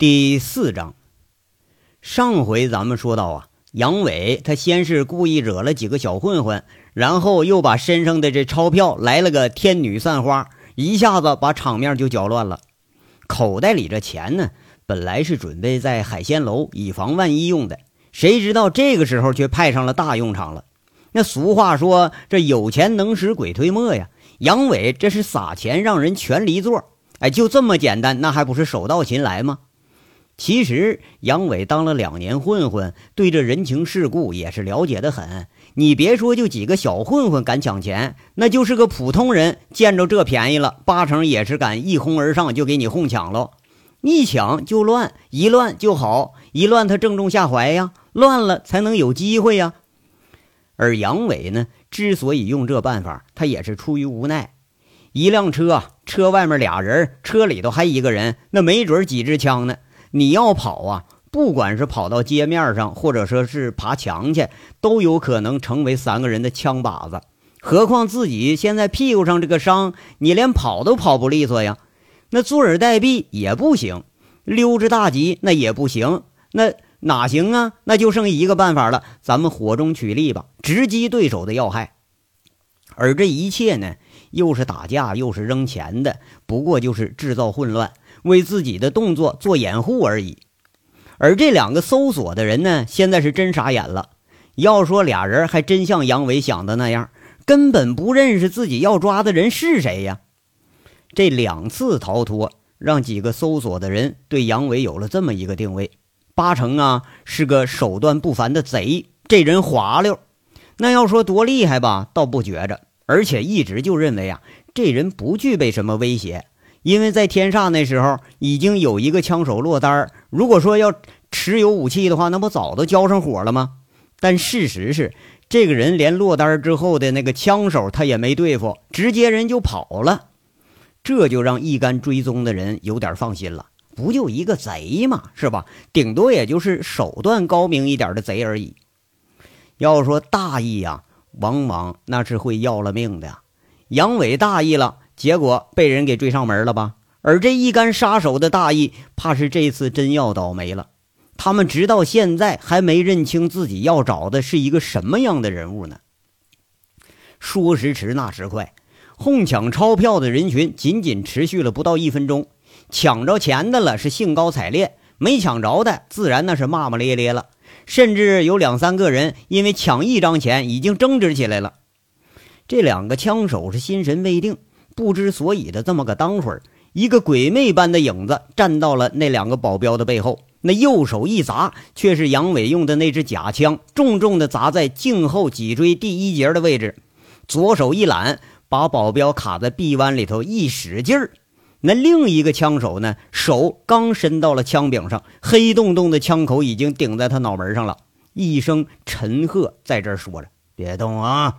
第四章，上回咱们说到啊，杨伟他先是故意惹了几个小混混，然后又把身上的这钞票来了个天女散花，一下子把场面就搅乱了。口袋里这钱呢，本来是准备在海鲜楼以防万一用的，谁知道这个时候却派上了大用场了。那俗话说，这有钱能使鬼推磨呀。杨伟这是撒钱让人全离座，哎，就这么简单，那还不是手到擒来吗？其实杨伟当了两年混混，对这人情世故也是了解的很。你别说，就几个小混混敢抢钱，那就是个普通人见着这便宜了，八成也是敢一哄而上就给你哄抢喽。一抢就乱，一乱就好，一乱他正中下怀呀，乱了才能有机会呀。而杨伟呢，之所以用这办法，他也是出于无奈。一辆车，车外面俩人，车里头还一个人，那没准几支枪呢。你要跑啊，不管是跑到街面上，或者说是爬墙去，都有可能成为三个人的枪靶子。何况自己现在屁股上这个伤，你连跑都跑不利索呀。那坐而待毙也不行，溜之大吉那也不行，那哪行啊？那就剩一个办法了，咱们火中取栗吧，直击对手的要害。而这一切呢，又是打架，又是扔钱的，不过就是制造混乱。为自己的动作做掩护而已，而这两个搜索的人呢，现在是真傻眼了。要说俩人还真像杨伟想的那样，根本不认识自己要抓的人是谁呀。这两次逃脱，让几个搜索的人对杨伟有了这么一个定位：八成啊是个手段不凡的贼。这人滑溜，那要说多厉害吧，倒不觉着，而且一直就认为啊，这人不具备什么威胁。因为在天煞那时候已经有一个枪手落单如果说要持有武器的话，那不早都交上火了吗？但事实是，这个人连落单之后的那个枪手他也没对付，直接人就跑了，这就让一干追踪的人有点放心了。不就一个贼嘛，是吧？顶多也就是手段高明一点的贼而已。要说大意呀，往往那是会要了命的。杨伟大意了。结果被人给追上门了吧？而这一干杀手的大意，怕是这次真要倒霉了。他们直到现在还没认清自己要找的是一个什么样的人物呢？说时迟，那时快，哄抢钞票的人群仅仅持续了不到一分钟。抢着钱的了是兴高采烈，没抢着的自然那是骂骂咧咧了。甚至有两三个人因为抢一张钱已经争执起来了。这两个枪手是心神未定。不知所以的这么个当会儿，一个鬼魅般的影子站到了那两个保镖的背后，那右手一砸，却是杨伟用的那支假枪，重重的砸在颈后脊椎第一节的位置。左手一揽，把保镖卡在臂弯里头，一使劲儿，那另一个枪手呢，手刚伸到了枪柄上，黑洞洞的枪口已经顶在他脑门上了。一声沉喝在这儿说着：“别动啊！”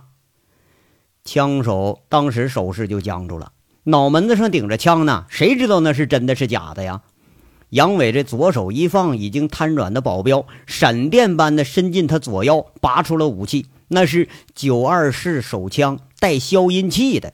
枪手当时手势就僵住了，脑门子上顶着枪呢，谁知道那是真的是假的呀？杨伟这左手一放，已经瘫软的保镖闪电般的伸进他左腰，拔出了武器，那是九二式手枪，带消音器的。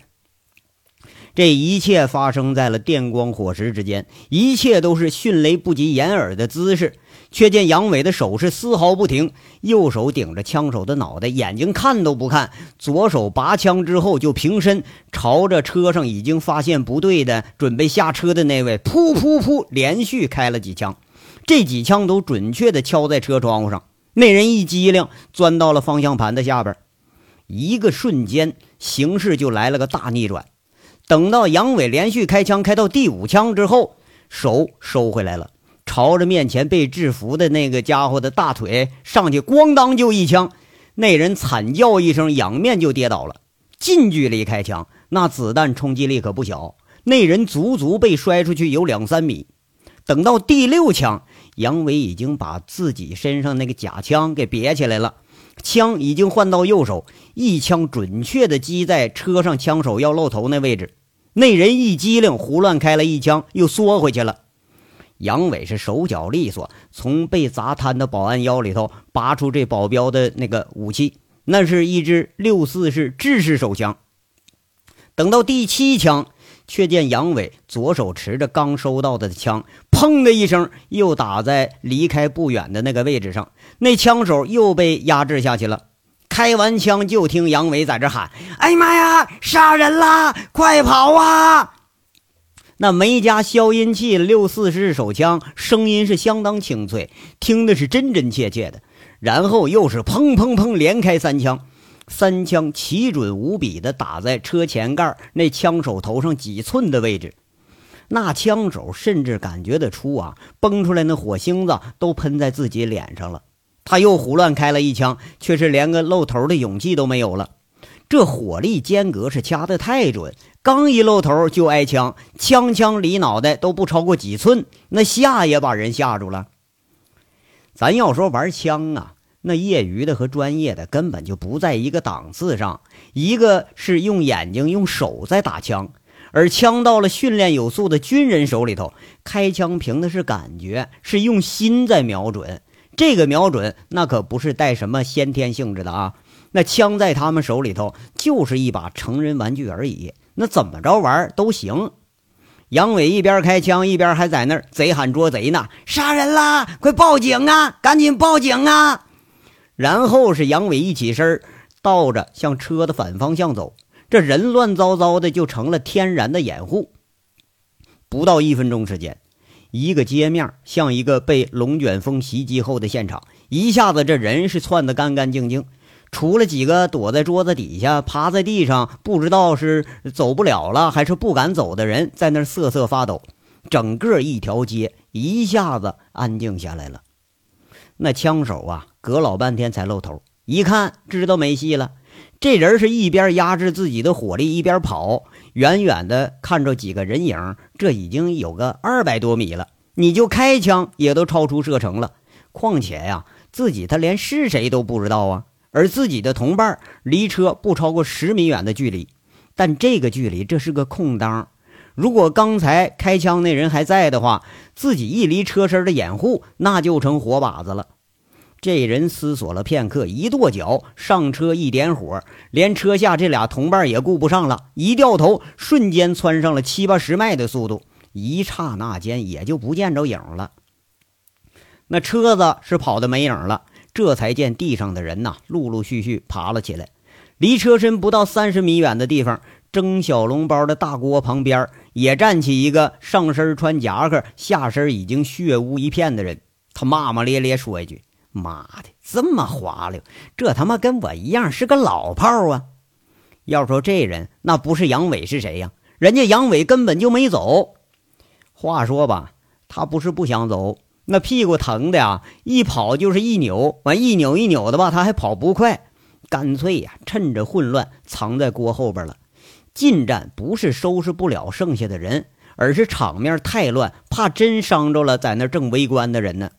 这一切发生在了电光火石之间，一切都是迅雷不及掩耳的姿势。却见杨伟的手是丝毫不停，右手顶着枪手的脑袋，眼睛看都不看；左手拔枪之后就平身，朝着车上已经发现不对的、准备下车的那位，噗噗噗，连续开了几枪。这几枪都准确的敲在车窗户上，那人一激灵，钻到了方向盘的下边。一个瞬间，形势就来了个大逆转。等到杨伟连续开枪开到第五枪之后，手收回来了。朝着面前被制服的那个家伙的大腿上去，咣当就一枪，那人惨叫一声，仰面就跌倒了。近距离开枪，那子弹冲击力可不小，那人足足被摔出去有两三米。等到第六枪，杨伟已经把自己身上那个假枪给别起来了，枪已经换到右手，一枪准确的击在车上枪手要露头那位置。那人一激灵，胡乱开了一枪，又缩回去了。杨伟是手脚利索，从被砸瘫的保安腰里头拔出这保镖的那个武器，那是一支六四式制式手枪。等到第七枪，却见杨伟左手持着刚收到的枪，砰的一声，又打在离开不远的那个位置上，那枪手又被压制下去了。开完枪，就听杨伟在这喊：“哎呀妈呀，杀人啦！快跑啊！”那没加消音器六四式手枪，声音是相当清脆，听的是真真切切的。然后又是砰砰砰，连开三枪，三枪奇准无比的打在车前盖那枪手头上几寸的位置。那枪手甚至感觉得出啊，崩出来那火星子都喷在自己脸上了。他又胡乱开了一枪，却是连个露头的勇气都没有了。这火力间隔是掐得太准，刚一露头就挨枪，枪枪离脑袋都不超过几寸，那吓也把人吓住了。咱要说玩枪啊，那业余的和专业的根本就不在一个档次上。一个是用眼睛、用手在打枪，而枪到了训练有素的军人手里头，开枪凭的是感觉，是用心在瞄准。这个瞄准那可不是带什么先天性质的啊。那枪在他们手里头就是一把成人玩具而已，那怎么着玩都行。杨伟一边开枪一边还在那儿贼喊捉贼呢，杀人啦！快报警啊！赶紧报警啊！然后是杨伟一起身，倒着向车的反方向走，这人乱糟糟的就成了天然的掩护。不到一分钟时间，一个街面像一个被龙卷风袭击后的现场，一下子这人是窜得干干净净。除了几个躲在桌子底下、趴在地上，不知道是走不了了还是不敢走的人，在那瑟瑟发抖。整个一条街一下子安静下来了。那枪手啊，隔老半天才露头，一看知道没戏了。这人是一边压制自己的火力，一边跑。远远的看着几个人影，这已经有个二百多米了。你就开枪也都超出射程了。况且呀，自己他连是谁都不知道啊。而自己的同伴离车不超过十米远的距离，但这个距离这是个空当。如果刚才开枪那人还在的话，自己一离车身的掩护，那就成活靶子了。这人思索了片刻，一跺脚上车，一点火，连车下这俩同伴也顾不上了，一掉头，瞬间窜上了七八十迈的速度，一刹那间也就不见着影了。那车子是跑的没影了。这才见地上的人呐，陆陆续续爬了起来。离车身不到三十米远的地方，蒸小笼包的大锅旁边也站起一个上身穿夹克、下身已经血污一片的人。他骂骂咧咧说一句：“妈的，这么滑溜，这他妈跟我一样是个老炮啊！”要说这人，那不是杨伟是谁呀？人家杨伟根本就没走。话说吧，他不是不想走。那屁股疼的呀，一跑就是一扭，完一扭一扭的吧，他还跑不快，干脆呀，趁着混乱藏在锅后边了。近战不是收拾不了剩下的人，而是场面太乱，怕真伤着了在那正围观的人呢。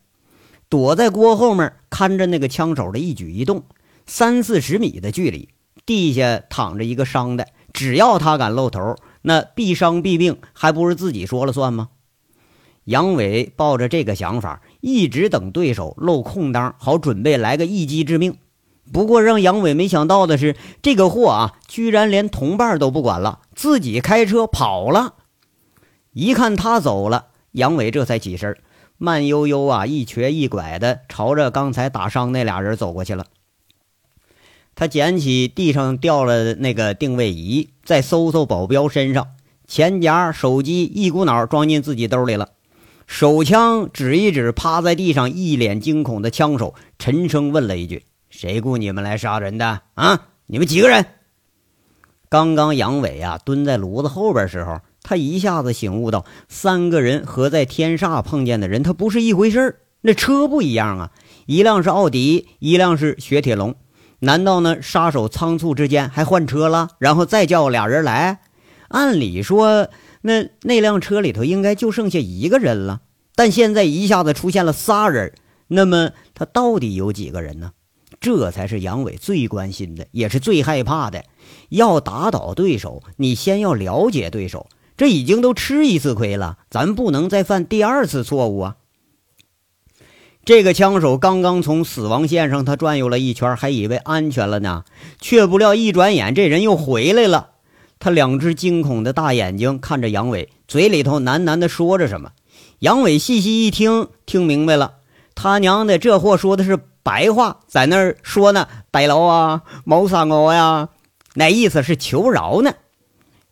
躲在锅后面看着那个枪手的一举一动，三四十米的距离，地下躺着一个伤的，只要他敢露头，那必伤必病，还不是自己说了算吗？杨伟抱着这个想法，一直等对手露空当，好准备来个一击致命。不过让杨伟没想到的是，这个货啊，居然连同伴都不管了，自己开车跑了。一看他走了，杨伟这才起身，慢悠悠啊，一瘸一拐的朝着刚才打伤那俩人走过去了。他捡起地上掉了那个定位仪，再搜搜保镖身上，钱夹、手机一股脑装进自己兜里了。手枪指一指趴在地上一脸惊恐的枪手，沉声问了一句：“谁雇你们来杀人的？啊，你们几个人？”刚刚杨伟啊蹲在炉子后边时候，他一下子醒悟到，三个人和在天煞碰见的人他不是一回事那车不一样啊，一辆是奥迪，一辆是雪铁龙。难道呢杀手仓促之间还换车了，然后再叫俩人来？按理说。那那辆车里头应该就剩下一个人了，但现在一下子出现了仨人，那么他到底有几个人呢？这才是杨伟最关心的，也是最害怕的。要打倒对手，你先要了解对手。这已经都吃一次亏了，咱不能再犯第二次错误啊！这个枪手刚刚从死亡线上他转悠了一圈，还以为安全了呢，却不料一转眼这人又回来了。他两只惊恐的大眼睛看着杨伟，嘴里头喃喃的说着什么。杨伟细细一听，听明白了，他娘的，这货说的是白话，在那儿说呢：“白劳啊，谋杀我呀！”那意思是求饶呢。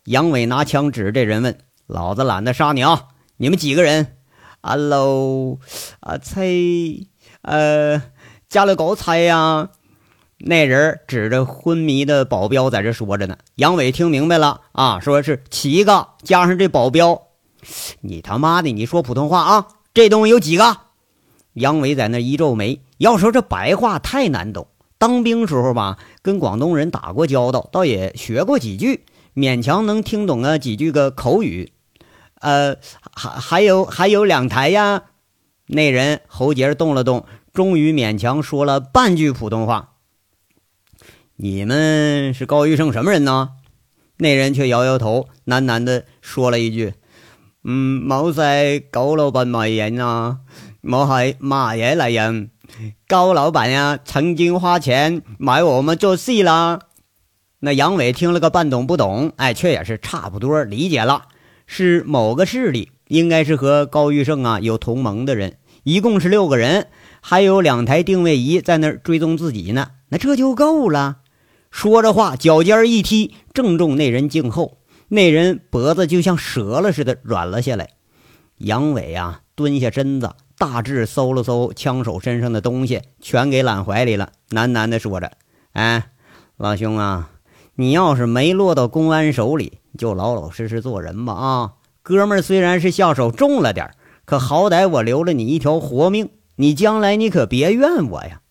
杨伟拿枪指着这人问：“老子懒得杀你啊！你们几个人？”“阿喽，啊猜，呃，加了狗菜呀。”那人指着昏迷的保镖在这说着呢。杨伟听明白了啊，说是七个加上这保镖。你他妈的，你说普通话啊？这东西有几个？杨伟在那一皱眉。要说这白话太难懂，当兵时候吧，跟广东人打过交道，倒也学过几句，勉强能听懂啊几句个口语。呃，还还有还有两台呀。那人喉结动了动，终于勉强说了半句普通话。你们是高玉胜什么人呢？那人却摇摇头，喃喃地说了一句：“嗯，冇系高老板买人啊，我系马爷来人。高老板呀，曾经花钱买我们做戏啦。”那杨伟听了个半懂不懂，哎，却也是差不多理解了，是某个势力，应该是和高玉胜啊有同盟的人，一共是六个人，还有两台定位仪在那儿追踪自己呢，那这就够了。说着话，脚尖一踢，正中那人颈后。那人脖子就像折了似的软了下来。杨伟啊，蹲下身子，大致搜了搜枪手身上的东西，全给揽怀里了，喃喃地说着：“哎，老兄啊，你要是没落到公安手里，就老老实实做人吧。啊，哥们儿虽然是下手重了点可好歹我留了你一条活命，你将来你可别怨我呀。”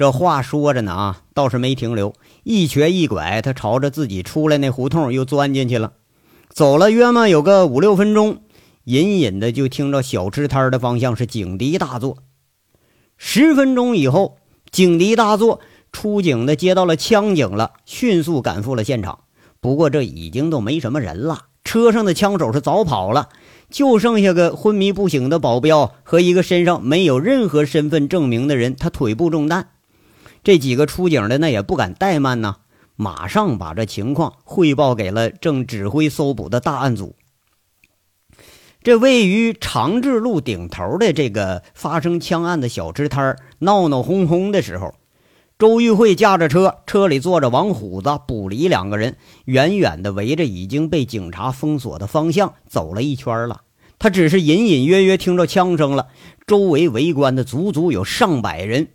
这话说着呢啊，倒是没停留，一瘸一拐，他朝着自己出来那胡同又钻进去了。走了约么有个五六分钟，隐隐的就听着小吃摊的方向是警笛大作。十分钟以后，警笛大作，出警的接到了枪警了，迅速赶赴了现场。不过这已经都没什么人了，车上的枪手是早跑了，就剩下个昏迷不醒的保镖和一个身上没有任何身份证明的人，他腿部中弹。这几个出警的那也不敢怠慢呐，马上把这情况汇报给了正指挥搜捕的大案组。这位于长治路顶头的这个发生枪案的小吃摊闹闹哄哄的时候，周玉慧驾着车，车里坐着王虎子、卜离两个人，远远的围着已经被警察封锁的方向走了一圈了。他只是隐隐约约听着枪声了，周围围观的足足有上百人。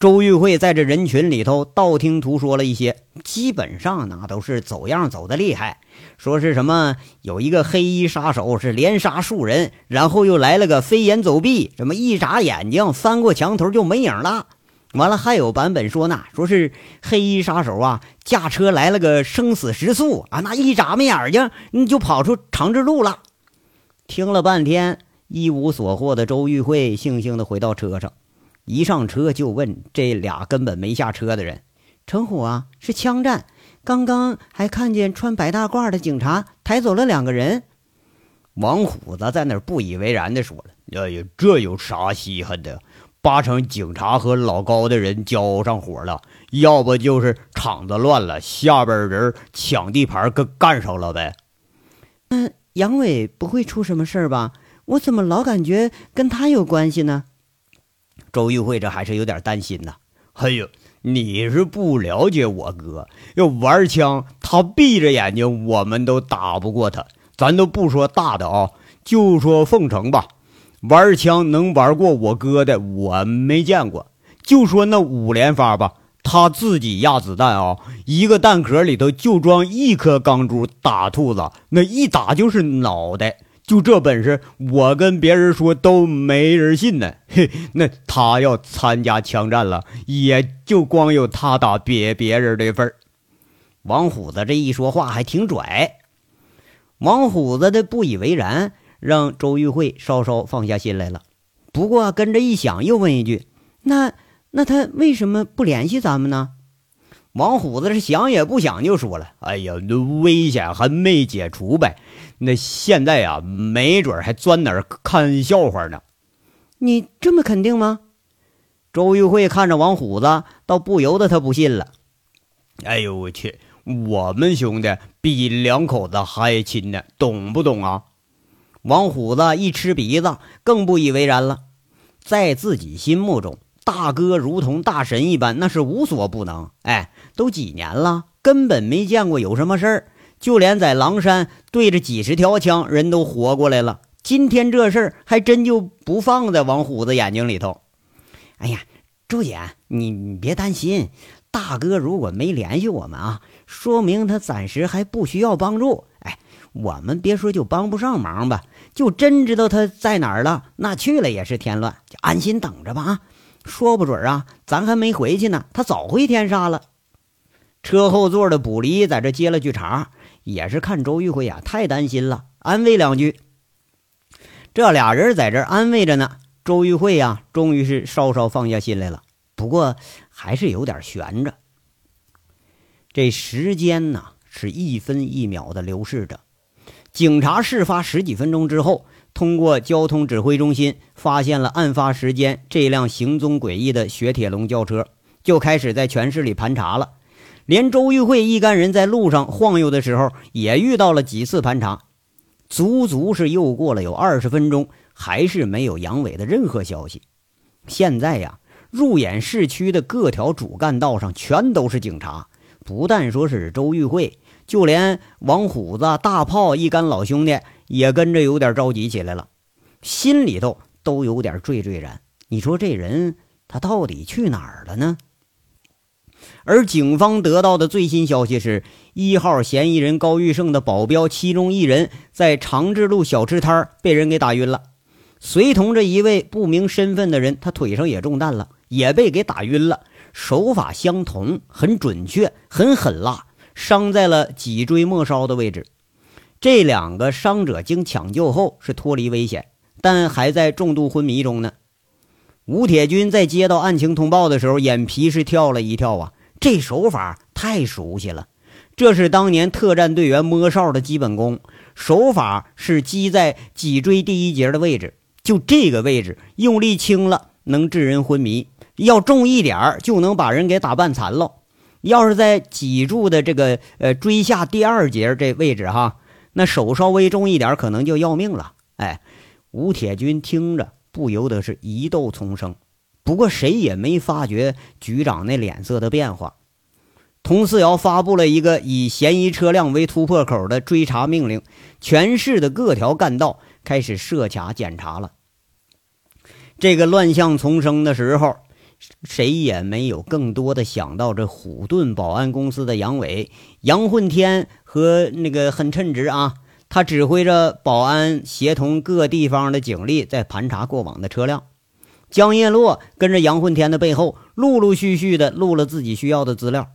周玉慧在这人群里头道听途说了一些，基本上那都是走样走的厉害。说是什么有一个黑衣杀手是连杀数人，然后又来了个飞檐走壁，什么一眨眼睛翻过墙头就没影了。完了还有版本说呢说是黑衣杀手啊驾车来了个生死时速啊，那一眨巴眼睛你就跑出长治路了。听了半天一无所获的周玉慧悻悻地回到车上。一上车就问这俩根本没下车的人：“陈虎啊，是枪战，刚刚还看见穿白大褂的警察抬走了两个人。”王虎子在那儿不以为然地说了：“哎呀，这有啥稀罕的？八成警察和老高的人交上火了，要不就是场子乱了，下边人抢地盘跟干上了呗。”“那杨伟不会出什么事儿吧？我怎么老感觉跟他有关系呢？”周玉慧这还是有点担心呐。哎呦，你是不了解我哥，要玩枪，他闭着眼睛我们都打不过他。咱都不说大的啊，就说凤城吧，玩枪能玩过我哥的，我没见过。就说那五连发吧，他自己压子弹啊，一个弹壳里头就装一颗钢珠，打兔子那一打就是脑袋。就这本事，我跟别人说都没人信呢。嘿，那他要参加枪战了，也就光有他打别别人的份儿。王虎子这一说话还挺拽，王虎子的不以为然，让周玉慧稍稍放下心来了。不过跟着一想，又问一句：“那那他为什么不联系咱们呢？”王虎子是想也不想就说了：“哎呀，那危险还没解除呗。”那现在呀，没准还钻哪儿看笑话呢。你这么肯定吗？周玉慧看着王虎子，倒不由得他不信了。哎呦我去！我们兄弟比两口子还亲呢，懂不懂啊？王虎子一吃鼻子，更不以为然了。在自己心目中，大哥如同大神一般，那是无所不能。哎，都几年了，根本没见过有什么事儿。就连在狼山对着几十条枪，人都活过来了。今天这事儿还真就不放在王虎子眼睛里头。哎呀，周姐，你你别担心，大哥如果没联系我们啊，说明他暂时还不需要帮助。哎，我们别说就帮不上忙吧，就真知道他在哪儿了，那去了也是添乱。就安心等着吧啊，说不准啊，咱还没回去呢，他早回天杀了。车后座的卜离在这接了句茬，也是看周玉慧呀太担心了，安慰两句。这俩人在这安慰着呢，周玉慧呀，终于是稍稍放下心来了。不过还是有点悬着。这时间呢，是一分一秒的流逝着。警察事发十几分钟之后，通过交通指挥中心发现了案发时间这辆行踪诡异的雪铁龙轿车，就开始在全市里盘查了。连周玉慧一干人在路上晃悠的时候，也遇到了几次盘查。足足是又过了有二十分钟，还是没有杨伟的任何消息。现在呀，入眼市区的各条主干道上全都是警察，不但说是周玉慧，就连王虎子、大炮一干老兄弟也跟着有点着急起来了，心里头都有点惴惴然。你说这人他到底去哪儿了呢？而警方得到的最新消息是，一号嫌疑人高玉胜的保镖其中一人在长治路小吃摊被人给打晕了，随同着一位不明身份的人，他腿上也中弹了，也被给打晕了。手法相同，很准确，很狠辣，伤在了脊椎末梢的位置。这两个伤者经抢救后是脱离危险，但还在重度昏迷中呢。吴铁军在接到案情通报的时候，眼皮是跳了一跳啊！这手法太熟悉了，这是当年特战队员摸哨的基本功。手法是击在脊椎第一节的位置，就这个位置，用力轻了能致人昏迷，要重一点就能把人给打半残了。要是在脊柱的这个呃椎下第二节这位置哈，那手稍微重一点，可能就要命了。哎，吴铁军听着。不由得是疑窦丛生，不过谁也没发觉局长那脸色的变化。佟四瑶发布了一个以嫌疑车辆为突破口的追查命令，全市的各条干道开始设卡检查了。这个乱象丛生的时候，谁也没有更多的想到这虎盾保安公司的杨伟、杨混天和那个很称职啊。他指挥着保安，协同各地方的警力在盘查过往的车辆。江叶落跟着杨混天的背后，陆陆续续的录了自己需要的资料。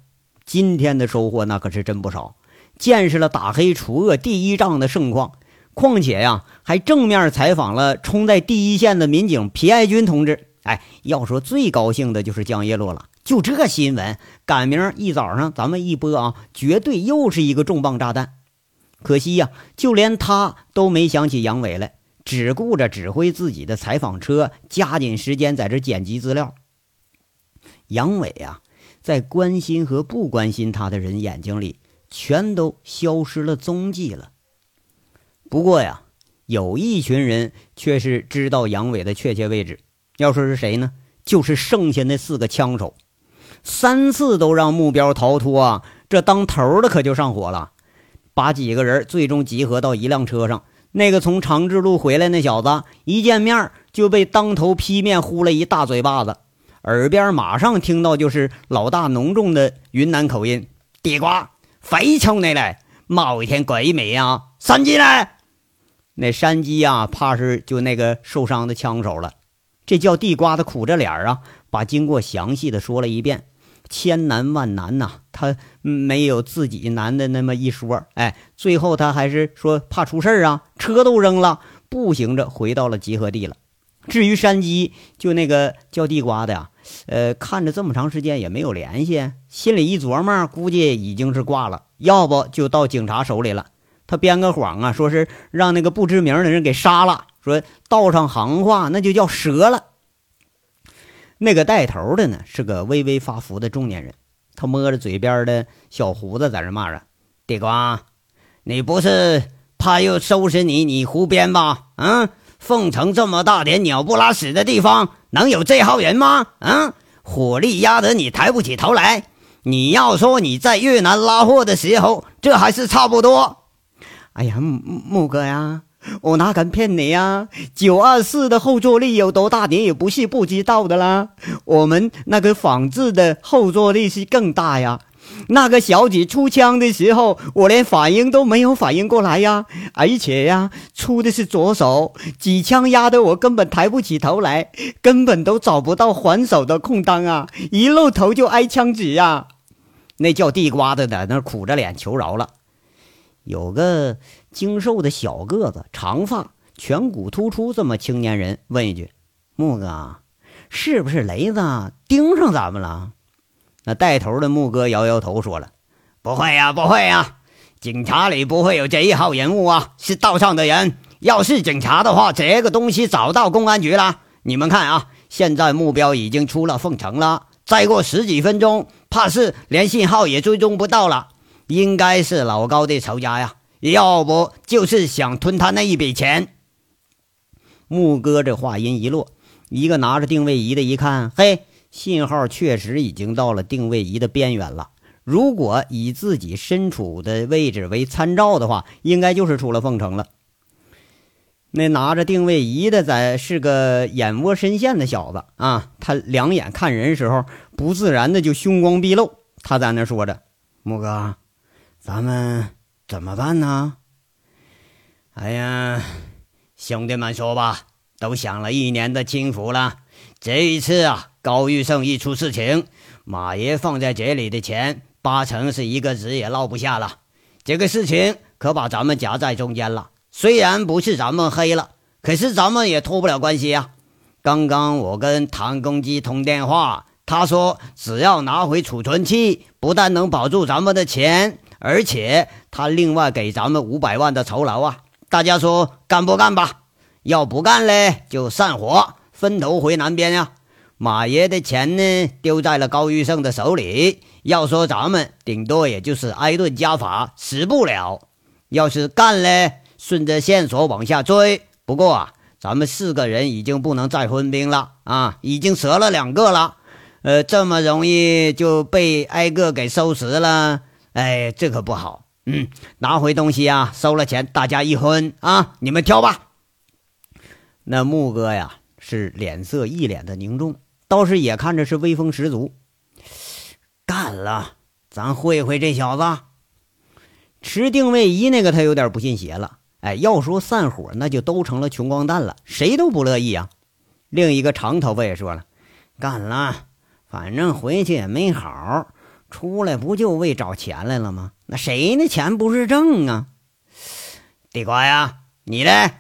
今天的收获那可是真不少，见识了打黑除恶第一仗的盛况。况且呀，还正面采访了冲在第一线的民警皮爱军同志。哎，要说最高兴的就是江叶落了。就这新闻，赶明儿一早上咱们一播啊，绝对又是一个重磅炸弹。可惜呀，就连他都没想起杨伟来，只顾着指挥自己的采访车，加紧时间在这剪辑资料。杨伟啊，在关心和不关心他的人眼睛里，全都消失了踪迹了。不过呀，有一群人却是知道杨伟的确切位置。要说是谁呢？就是剩下那四个枪手，三次都让目标逃脱啊！这当头的可就上火了。把几个人最终集合到一辆车上，那个从长治路回来那小子一见面就被当头劈面呼了一大嘴巴子，耳边马上听到就是老大浓重的云南口音：“地瓜，非冲你来，某一天鬼美啊，山鸡呢？那山鸡呀，怕是就那个受伤的枪手了。这叫地瓜的苦着脸啊，把经过详细的说了一遍。千难万难呐，他没有自己难的那么一说。哎，最后他还是说怕出事啊，车都扔了，步行着回到了集合地了。至于山鸡，就那个叫地瓜的呀，呃，看着这么长时间也没有联系，心里一琢磨，估计已经是挂了，要不就到警察手里了。他编个谎啊，说是让那个不知名的人给杀了，说道上行话，那就叫折了。那个带头的呢，是个微微发福的中年人，他摸着嘴边的小胡子，在这骂着：“地瓜，你不是怕又收拾你？你胡编吧？嗯，凤城这么大点鸟不拉屎的地方，能有这号人吗？嗯，火力压得你抬不起头来。你要说你在越南拉货的时候，这还是差不多。哎呀，木木哥呀。”我哪敢骗你呀？九二四的后坐力有多大，你也不是不知道的啦。我们那个仿制的后坐力是更大呀。那个小姐出枪的时候，我连反应都没有反应过来呀。而且呀，出的是左手，几枪压得我根本抬不起头来，根本都找不到还手的空当啊！一露头就挨枪指呀。那叫地瓜的在那苦着脸求饶了。有个。精瘦的小个子，长发，颧骨突出，这么青年人问一句：“木哥，是不是雷子盯上咱们了？”那带头的木哥摇摇头，说了：“不会呀，不会呀，警察里不会有这一号人物啊，是道上的人。要是警察的话，这个东西早到公安局了。你们看啊，现在目标已经出了凤城了，再过十几分钟，怕是连信号也追踪不到了。应该是老高的仇家呀。”要不就是想吞他那一笔钱。木哥这话音一落，一个拿着定位仪的一看，嘿，信号确实已经到了定位仪的边缘了。如果以自己身处的位置为参照的话，应该就是出了凤城了。那拿着定位仪的，在是个眼窝深陷的小子啊，他两眼看人时候不自然的就凶光毕露。他在那说着：“木哥，咱们。”怎么办呢？哎呀，兄弟们说吧，都享了一年的清福了。这一次啊，高玉胜一出事情，马爷放在这里的钱，八成是一个子也落不下了。这个事情可把咱们夹在中间了。虽然不是咱们黑了，可是咱们也脱不了关系呀。刚刚我跟唐公鸡通电话，他说只要拿回储存器，不但能保住咱们的钱。而且他另外给咱们五百万的酬劳啊！大家说干不干吧？要不干嘞，就散伙，分头回南边呀。马爷的钱呢，丢在了高玉胜的手里。要说咱们顶多也就是挨顿家法，死不了。要是干嘞，顺着线索往下追。不过啊，咱们四个人已经不能再分兵了啊，已经折了两个了。呃，这么容易就被挨个给收拾了。哎，这可不好。嗯，拿回东西啊，收了钱，大家一分啊，你们挑吧。那木哥呀，是脸色一脸的凝重，倒是也看着是威风十足。干了，咱会会这小子。持定位仪那个他有点不信邪了。哎，要说散伙，那就都成了穷光蛋了，谁都不乐意啊。另一个长头发也说了，干了，反正回去也没好。出来不就为找钱来了吗？那谁的钱不是挣啊？地瓜呀，你呢？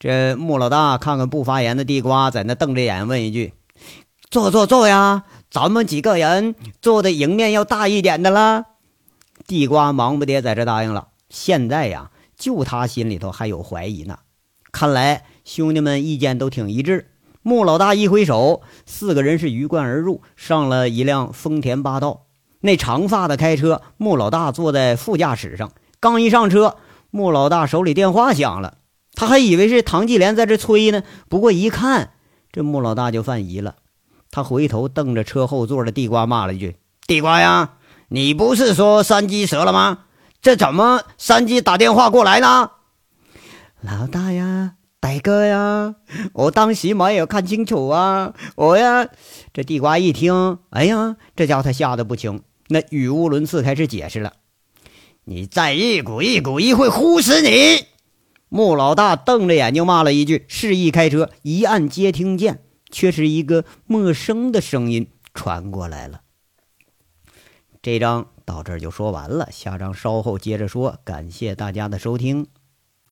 这穆老大看看不发言的地瓜，在那瞪着眼问一句：“坐坐坐呀，咱们几个人坐的迎面要大一点的了。”地瓜忙不迭在这答应了。现在呀，就他心里头还有怀疑呢。看来兄弟们意见都挺一致。穆老大一挥手，四个人是鱼贯而入，上了一辆丰田霸道。那长发的开车，穆老大坐在副驾驶上。刚一上车，穆老大手里电话响了，他还以为是唐继莲在这催呢。不过一看，这穆老大就犯疑了。他回头瞪着车后座的地瓜，骂了一句：“地瓜呀，你不是说山鸡折了吗？这怎么山鸡打电话过来呢？”老大呀，大哥呀，我当时没有看清楚啊，我呀，这地瓜一听，哎呀，这叫他吓得不轻。那语无伦次开始解释了：“你再一股一股一会呼死你！”穆老大瞪着眼睛骂了一句，示意开车。一按接听键，却是一个陌生的声音传过来了。这章到这儿就说完了，下章稍后接着说。感谢大家的收听。